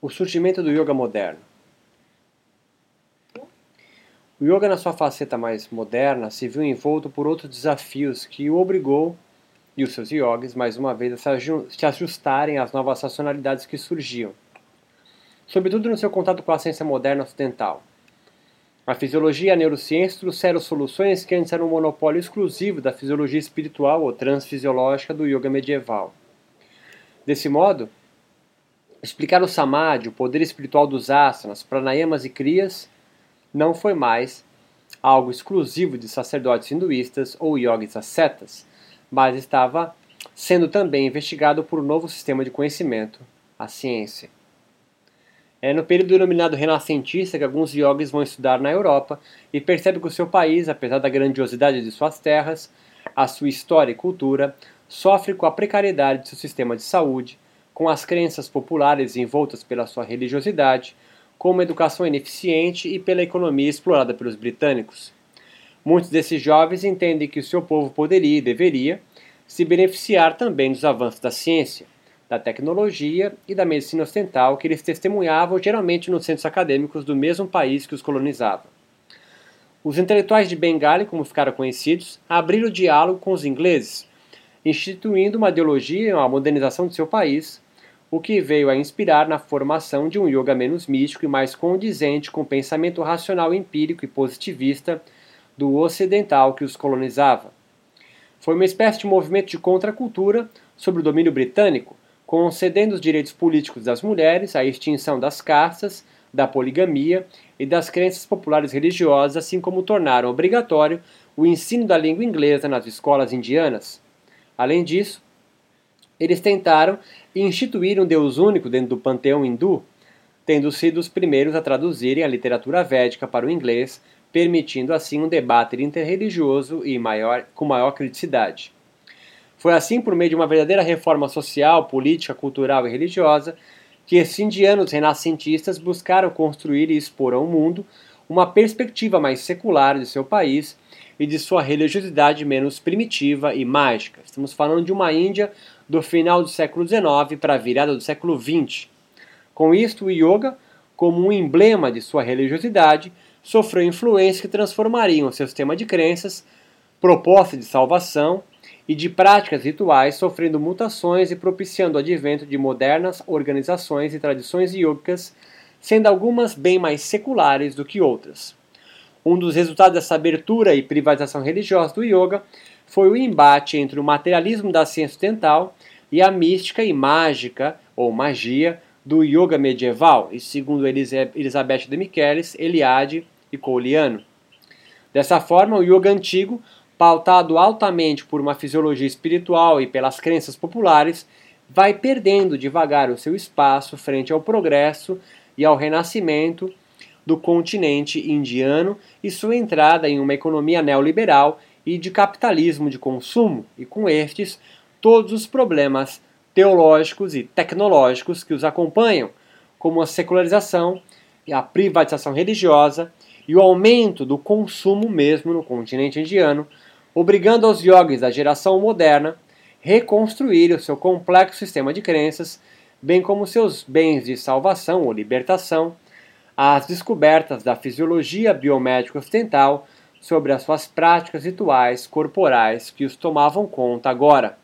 O surgimento do yoga moderno. O yoga, na sua faceta mais moderna, se viu envolto por outros desafios que o obrigou e os seus yogis, mais uma vez, a se ajustarem às novas racionalidades que surgiam, sobretudo no seu contato com a ciência moderna ocidental. A fisiologia e a neurociência trouxeram soluções que antes eram um monopólio exclusivo da fisiologia espiritual ou transfisiológica do yoga medieval. Desse modo, Explicar o samadhi, o poder espiritual dos asanas, pranayamas e kriyas, não foi mais algo exclusivo de sacerdotes hinduístas ou yogis ascetas, mas estava sendo também investigado por um novo sistema de conhecimento, a ciência. É no período denominado renascentista que alguns yogis vão estudar na Europa e percebem que o seu país, apesar da grandiosidade de suas terras, a sua história e cultura, sofre com a precariedade de seu sistema de saúde, com as crenças populares envoltas pela sua religiosidade, com uma educação ineficiente e pela economia explorada pelos britânicos. Muitos desses jovens entendem que o seu povo poderia e deveria se beneficiar também dos avanços da ciência, da tecnologia e da medicina ocidental que eles testemunhavam geralmente nos centros acadêmicos do mesmo país que os colonizava. Os intelectuais de Bengali, como ficaram conhecidos, abriram o diálogo com os ingleses, instituindo uma ideologia e uma modernização de seu país, o que veio a inspirar na formação de um yoga menos místico e mais condizente com o pensamento racional empírico e positivista do ocidental que os colonizava. Foi uma espécie de movimento de contracultura sobre o domínio britânico, concedendo os direitos políticos das mulheres, a extinção das castas, da poligamia e das crenças populares religiosas, assim como tornaram obrigatório o ensino da língua inglesa nas escolas indianas. Além disso, eles tentaram instituir um Deus único dentro do panteão hindu, tendo sido os primeiros a traduzirem a literatura védica para o inglês, permitindo assim um debate interreligioso e maior, com maior criticidade. Foi assim, por meio de uma verdadeira reforma social, política, cultural e religiosa, que esses indianos renascentistas buscaram construir e expor ao mundo uma perspectiva mais secular de seu país e de sua religiosidade menos primitiva e mágica. Estamos falando de uma Índia do final do século XIX para a virada do século XX. Com isto, o yoga, como um emblema de sua religiosidade, sofreu influências que transformariam seu sistema de crenças, proposta de salvação e de práticas rituais, sofrendo mutações e propiciando o advento de modernas organizações e tradições yogicas, sendo algumas bem mais seculares do que outras. Um dos resultados dessa abertura e privatização religiosa do yoga foi o embate entre o materialismo da ciência ocidental e a mística e mágica, ou magia, do yoga medieval, e segundo Elizabeth de Michelis, Eliade e Couliano. Dessa forma, o yoga antigo, pautado altamente por uma fisiologia espiritual e pelas crenças populares, vai perdendo devagar o seu espaço frente ao progresso e ao renascimento do continente indiano e sua entrada em uma economia neoliberal e de capitalismo de consumo, e com estes todos os problemas teológicos e tecnológicos que os acompanham, como a secularização e a privatização religiosa e o aumento do consumo mesmo no continente indiano, obrigando os yogis da geração moderna reconstruir o seu complexo sistema de crenças, bem como seus bens de salvação ou libertação, às descobertas da fisiologia biomédica ocidental sobre as suas práticas rituais corporais que os tomavam conta agora.